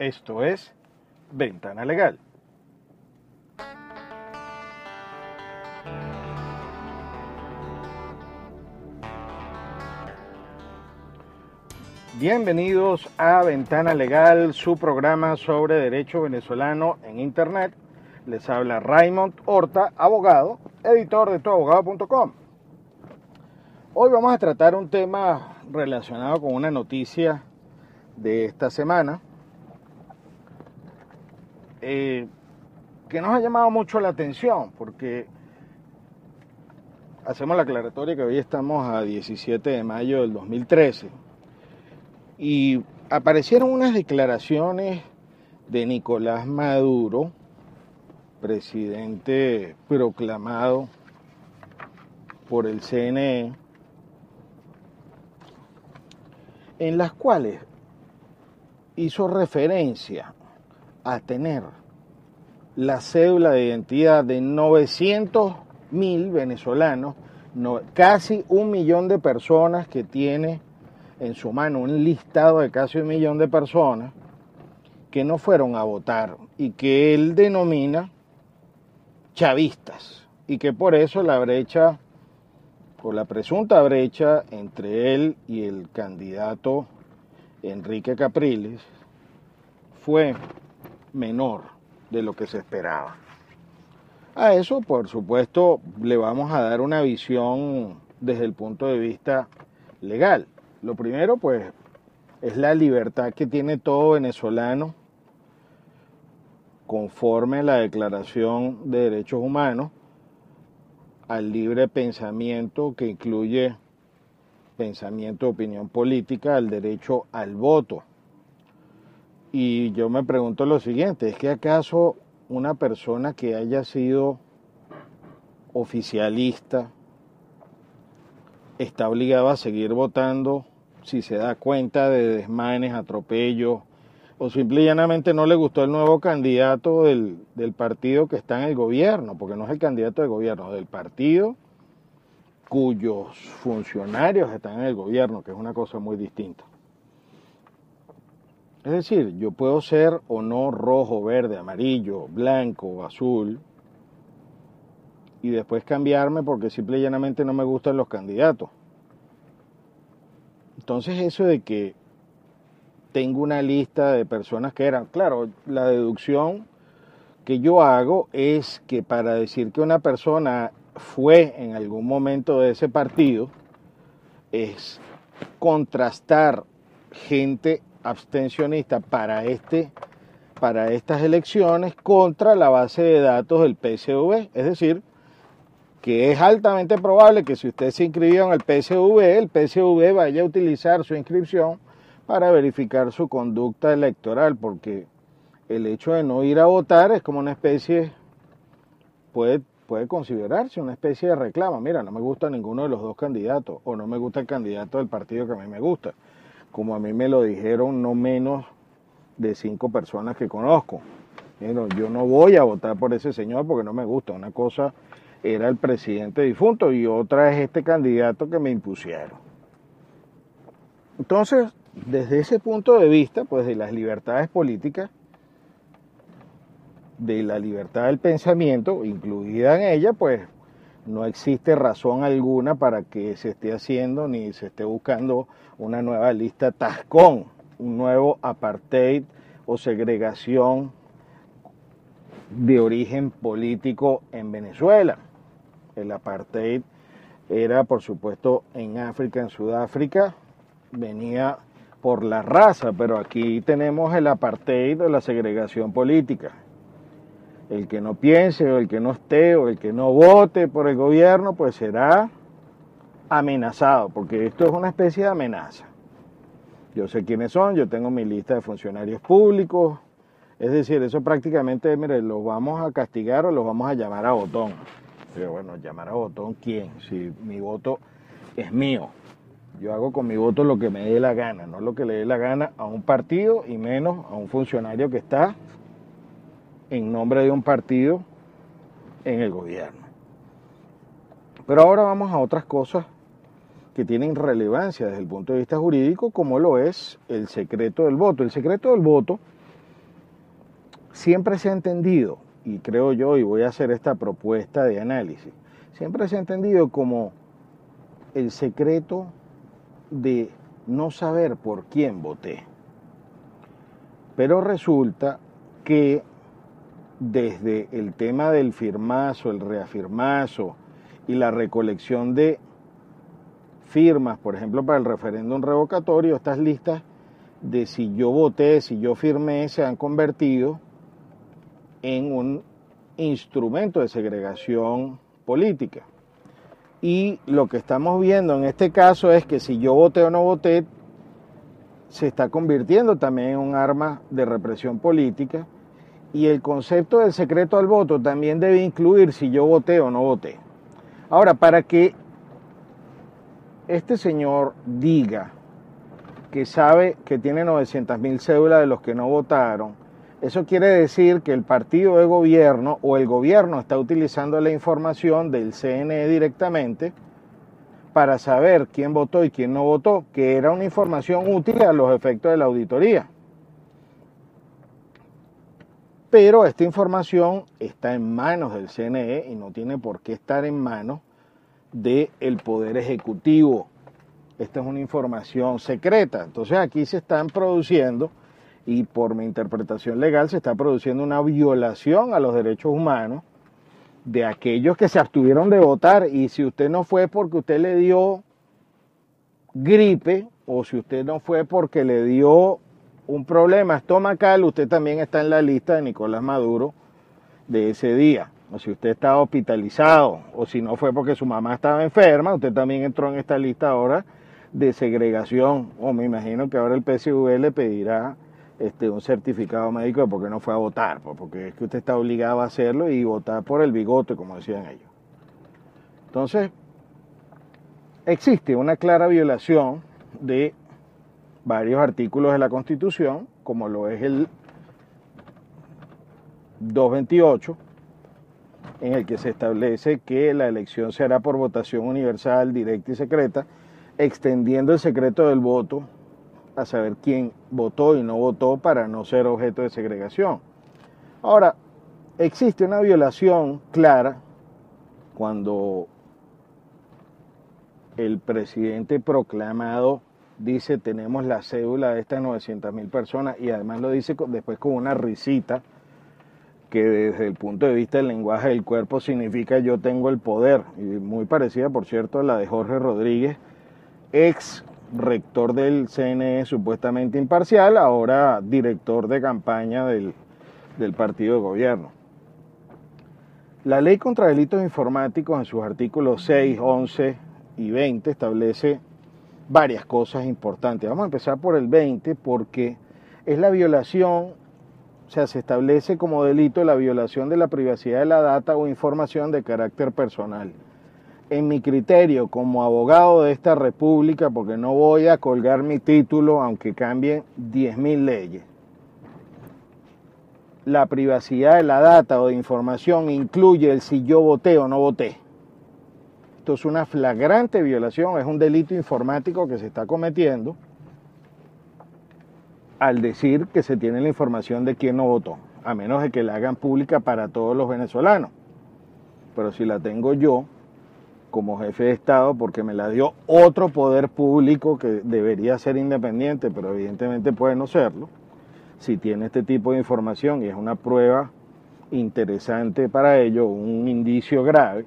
Esto es Ventana Legal. Bienvenidos a Ventana Legal, su programa sobre derecho venezolano en Internet. Les habla Raymond Horta, abogado, editor de tuabogado.com. Hoy vamos a tratar un tema relacionado con una noticia de esta semana eh, que nos ha llamado mucho la atención porque hacemos la aclaratoria que hoy estamos a 17 de mayo del 2013 y aparecieron unas declaraciones de Nicolás Maduro, presidente proclamado por el CNE, en las cuales hizo referencia a tener la cédula de identidad de 900 mil venezolanos, casi un millón de personas que tiene en su mano un listado de casi un millón de personas que no fueron a votar y que él denomina chavistas y que por eso la brecha o la presunta brecha entre él y el candidato Enrique Capriles fue menor de lo que se esperaba. A eso, por supuesto, le vamos a dar una visión desde el punto de vista legal. Lo primero, pues, es la libertad que tiene todo venezolano conforme a la Declaración de Derechos Humanos al libre pensamiento que incluye pensamiento, opinión política, al derecho al voto. Y yo me pregunto lo siguiente, ¿es que acaso una persona que haya sido oficialista está obligada a seguir votando si se da cuenta de desmanes, atropellos, o simple y llanamente no le gustó el nuevo candidato del, del, partido que está en el gobierno, porque no es el candidato del gobierno, del partido cuyos funcionarios están en el gobierno, que es una cosa muy distinta. Es decir, yo puedo ser o no rojo, verde, amarillo, blanco, azul, y después cambiarme porque simple y llanamente no me gustan los candidatos. Entonces eso de que tengo una lista de personas que eran, claro, la deducción que yo hago es que para decir que una persona fue en algún momento de ese partido, es contrastar gente abstencionista para, este, para estas elecciones contra la base de datos del PSV. Es decir, que es altamente probable que si usted se inscribió en el PSV, el PSV vaya a utilizar su inscripción para verificar su conducta electoral, porque el hecho de no ir a votar es como una especie, puede, puede considerarse una especie de reclamo. Mira, no me gusta ninguno de los dos candidatos, o no me gusta el candidato del partido que a mí me gusta como a mí me lo dijeron no menos de cinco personas que conozco. yo no voy a votar por ese señor porque no me gusta. Una cosa era el presidente difunto y otra es este candidato que me impusieron. Entonces, desde ese punto de vista, pues de las libertades políticas, de la libertad del pensamiento, incluida en ella, pues no existe razón alguna para que se esté haciendo ni se esté buscando una nueva lista Tascón, un nuevo apartheid o segregación de origen político en Venezuela. El apartheid era, por supuesto, en África, en Sudáfrica, venía por la raza, pero aquí tenemos el apartheid o la segregación política el que no piense o el que no esté o el que no vote por el gobierno, pues será amenazado, porque esto es una especie de amenaza. Yo sé quiénes son, yo tengo mi lista de funcionarios públicos, es decir, eso prácticamente, mire, los vamos a castigar o los vamos a llamar a botón. Pero bueno, llamar a botón, ¿quién? Si mi voto es mío. Yo hago con mi voto lo que me dé la gana, no lo que le dé la gana a un partido y menos a un funcionario que está en nombre de un partido en el gobierno. Pero ahora vamos a otras cosas que tienen relevancia desde el punto de vista jurídico, como lo es el secreto del voto. El secreto del voto siempre se ha entendido, y creo yo, y voy a hacer esta propuesta de análisis, siempre se ha entendido como el secreto de no saber por quién voté. Pero resulta que desde el tema del firmazo, el reafirmazo y la recolección de firmas, por ejemplo, para el referéndum revocatorio, estas listas de si yo voté, si yo firmé, se han convertido en un instrumento de segregación política. Y lo que estamos viendo en este caso es que si yo voté o no voté, se está convirtiendo también en un arma de represión política. Y el concepto del secreto al voto también debe incluir si yo voté o no voté. Ahora, para que este señor diga que sabe que tiene 900 mil cédulas de los que no votaron, eso quiere decir que el partido de gobierno o el gobierno está utilizando la información del CNE directamente para saber quién votó y quién no votó, que era una información útil a los efectos de la auditoría. Pero esta información está en manos del CNE y no tiene por qué estar en manos del Poder Ejecutivo. Esta es una información secreta. Entonces aquí se están produciendo, y por mi interpretación legal, se está produciendo una violación a los derechos humanos de aquellos que se abstuvieron de votar. Y si usted no fue porque usted le dio gripe, o si usted no fue porque le dio un problema estomacal, usted también está en la lista de Nicolás Maduro de ese día o si usted está hospitalizado, o si no fue porque su mamá estaba enferma, usted también entró en esta lista ahora de segregación, o me imagino que ahora el PSV le pedirá este, un certificado médico de por qué no fue a votar, pues, porque es que usted está obligado a hacerlo y votar por el bigote, como decían ellos. Entonces, existe una clara violación de varios artículos de la Constitución, como lo es el 228, en el que se establece que la elección se hará por votación universal, directa y secreta, extendiendo el secreto del voto a saber quién votó y no votó para no ser objeto de segregación. Ahora, existe una violación clara cuando el presidente proclamado dice tenemos la cédula de estas 900 mil personas y además lo dice después con una risita que desde el punto de vista del lenguaje del cuerpo significa yo tengo el poder, y muy parecida, por cierto, a la de Jorge Rodríguez, ex rector del CNE supuestamente imparcial, ahora director de campaña del, del partido de gobierno. La ley contra delitos informáticos en sus artículos 6, 11 y 20 establece varias cosas importantes. Vamos a empezar por el 20 porque es la violación o sea, se establece como delito la violación de la privacidad de la data o información de carácter personal. En mi criterio, como abogado de esta república, porque no voy a colgar mi título aunque cambien 10.000 leyes, la privacidad de la data o de información incluye el si yo voté o no voté. Es una flagrante violación, es un delito informático que se está cometiendo al decir que se tiene la información de quién no votó, a menos de que la hagan pública para todos los venezolanos. Pero si la tengo yo como jefe de Estado, porque me la dio otro poder público que debería ser independiente, pero evidentemente puede no serlo, si tiene este tipo de información y es una prueba interesante para ello, un indicio grave,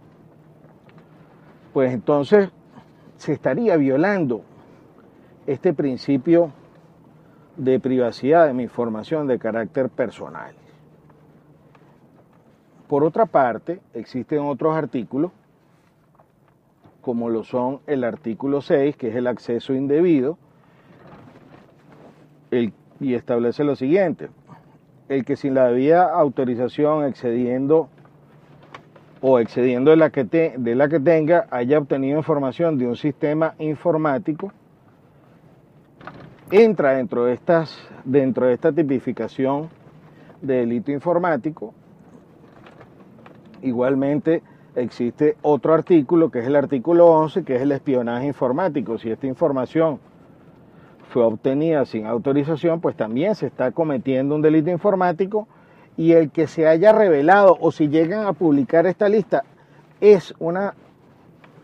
pues entonces se estaría violando este principio de privacidad de mi información de carácter personal. Por otra parte, existen otros artículos, como lo son el artículo 6, que es el acceso indebido, y establece lo siguiente, el que sin la debida autorización excediendo o excediendo de la que, de la que tenga haya obtenido información de un sistema informático entra dentro de, estas, dentro de esta tipificación de delito informático. Igualmente existe otro artículo que es el artículo 11, que es el espionaje informático. Si esta información fue obtenida sin autorización, pues también se está cometiendo un delito informático y el que se haya revelado o si llegan a publicar esta lista es una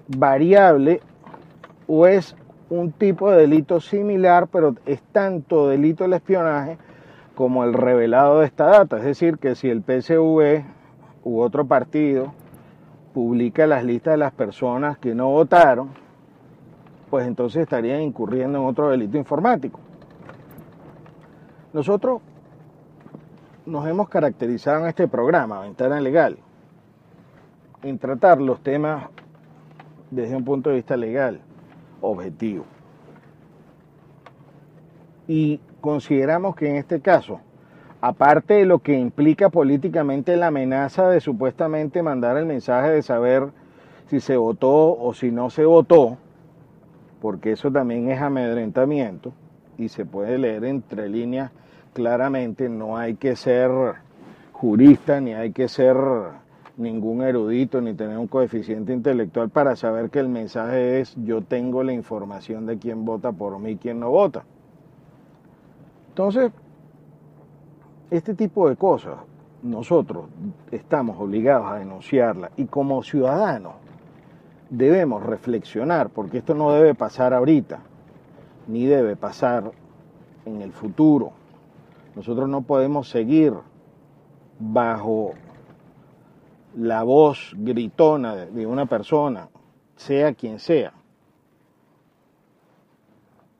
variable o es un tipo de delito similar, pero es tanto delito del espionaje como el revelado de esta data. Es decir, que si el PSV u otro partido publica las listas de las personas que no votaron, pues entonces estarían incurriendo en otro delito informático. Nosotros nos hemos caracterizado en este programa, Ventana Legal, en tratar los temas desde un punto de vista legal, objetivo. Y consideramos que en este caso, aparte de lo que implica políticamente la amenaza de supuestamente mandar el mensaje de saber si se votó o si no se votó, porque eso también es amedrentamiento y se puede leer entre líneas claramente, no hay que ser jurista ni hay que ser ningún erudito ni tener un coeficiente intelectual para saber que el mensaje es yo tengo la información de quién vota por mí y quién no vota. Entonces, este tipo de cosas nosotros estamos obligados a denunciarla y como ciudadanos debemos reflexionar, porque esto no debe pasar ahorita, ni debe pasar en el futuro. Nosotros no podemos seguir bajo la voz gritona de una persona, sea quien sea,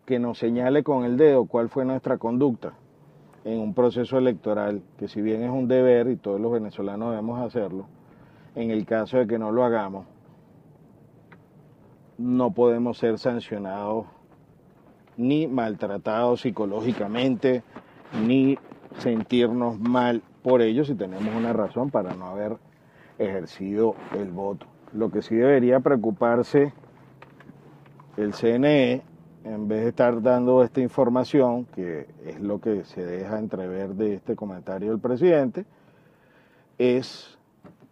que nos señale con el dedo cuál fue nuestra conducta en un proceso electoral, que si bien es un deber y todos los venezolanos debemos hacerlo, en el caso de que no lo hagamos, no podemos ser sancionados ni maltratados psicológicamente, ni sentirnos mal por ello si tenemos una razón para no haber ejercido el voto. Lo que sí debería preocuparse el CNE, en vez de estar dando esta información, que es lo que se deja entrever de este comentario del presidente, es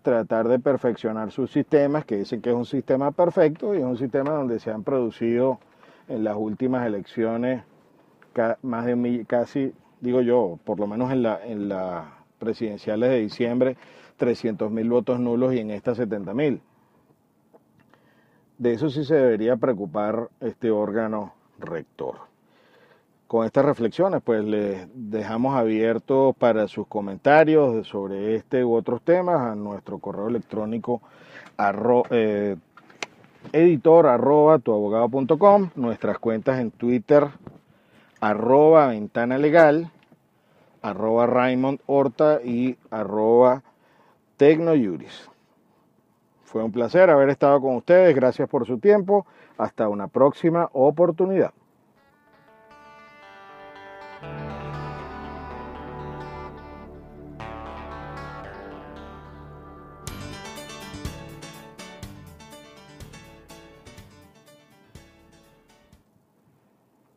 tratar de perfeccionar sus sistemas, que dicen que es un sistema perfecto y es un sistema donde se han producido en las últimas elecciones más de casi, digo yo, por lo menos en las en presidenciales de diciembre, 300 mil votos nulos y en estas 70 mil. De eso sí se debería preocupar este órgano rector con estas reflexiones, pues les dejamos abiertos para sus comentarios sobre este u otros temas a nuestro correo electrónico eh, editor arroba tuabogado.com, nuestras cuentas en Twitter arroba ventana legal, arroba Raymond Horta y arroba Tecnojuris. Fue un placer haber estado con ustedes, gracias por su tiempo, hasta una próxima oportunidad.